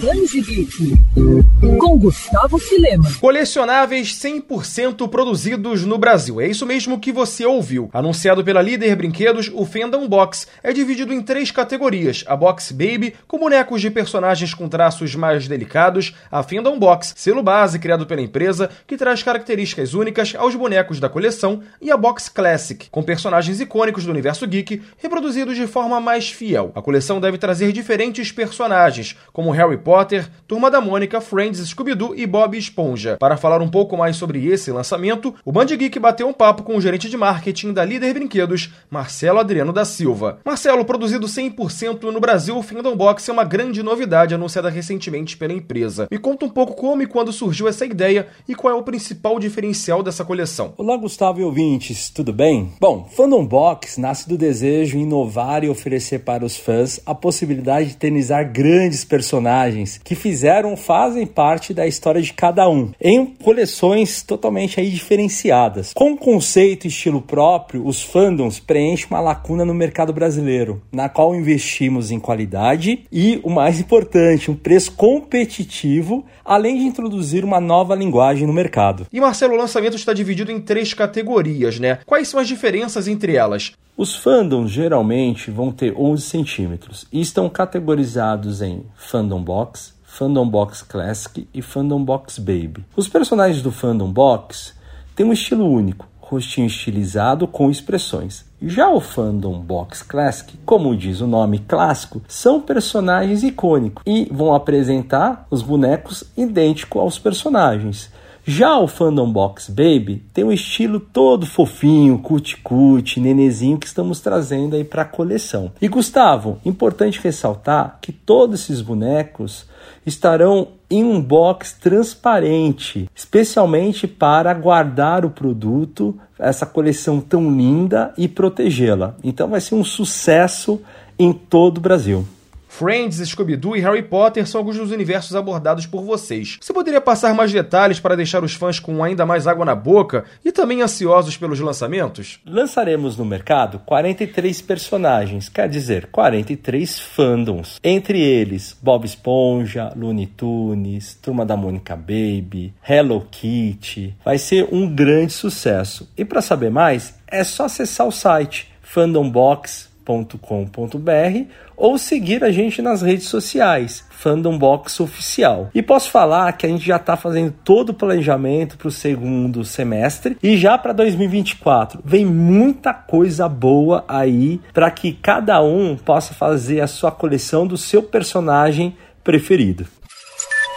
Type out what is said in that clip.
Danji Geek, com Gustavo Filema. Colecionáveis 100% produzidos no Brasil. É isso mesmo que você ouviu. Anunciado pela Líder Brinquedos, o Fandom Box é dividido em três categorias: a Box Baby, com bonecos de personagens com traços mais delicados, a Fandom Box, selo base criado pela empresa, que traz características únicas aos bonecos da coleção, e a Box Classic, com personagens icônicos do universo geek, reproduzidos de forma mais fiel. A coleção deve trazer diferentes personagens, como Harry Potter, Turma da Mônica, Friends, Scooby-Doo e Bob Esponja. Para falar um pouco mais sobre esse lançamento, o Band Geek bateu um papo com o gerente de marketing da Líder Brinquedos, Marcelo Adriano da Silva. Marcelo, produzido 100% no Brasil, o Fandom Box é uma grande novidade anunciada recentemente pela empresa. Me conta um pouco como e quando surgiu essa ideia e qual é o principal diferencial dessa coleção. Olá, Gustavo e ouvintes, tudo bem? Bom, Fandom Box nasce do desejo de inovar e oferecer para os fãs a possibilidade de eternizar grandes personagens que fizeram fazem parte da história de cada um, em coleções totalmente aí diferenciadas. Com conceito e estilo próprio, os fandoms preenchem uma lacuna no mercado brasileiro, na qual investimos em qualidade e, o mais importante, um preço competitivo, além de introduzir uma nova linguagem no mercado. E Marcelo, o lançamento está dividido em três categorias, né? Quais são as diferenças entre elas? Os fandoms geralmente vão ter 11 centímetros e estão categorizados em Fandom Box, Fandom Box Classic e Fandom Box Baby. Os personagens do Fandom Box têm um estilo único, rostinho estilizado com expressões. Já o Fandom Box Classic, como diz o nome clássico, são personagens icônicos e vão apresentar os bonecos idênticos aos personagens. Já o Fandom Box Baby tem um estilo todo fofinho, cuti-cuti, nenezinho que estamos trazendo aí para a coleção. E Gustavo, importante ressaltar que todos esses bonecos estarão em um box transparente, especialmente para guardar o produto, essa coleção tão linda e protegê-la. Então vai ser um sucesso em todo o Brasil. Friends, Scooby-Doo e Harry Potter são alguns dos universos abordados por vocês. Você poderia passar mais detalhes para deixar os fãs com ainda mais água na boca e também ansiosos pelos lançamentos? Lançaremos no mercado 43 personagens, quer dizer, 43 fandoms. Entre eles, Bob Esponja, Looney Tunes, Turma da Mônica Baby, Hello Kitty. Vai ser um grande sucesso. E para saber mais, é só acessar o site fandombox.com fandombox.com.br ou seguir a gente nas redes sociais, Fandombox Oficial. E posso falar que a gente já está fazendo todo o planejamento para o segundo semestre e já para 2024 vem muita coisa boa aí para que cada um possa fazer a sua coleção do seu personagem preferido.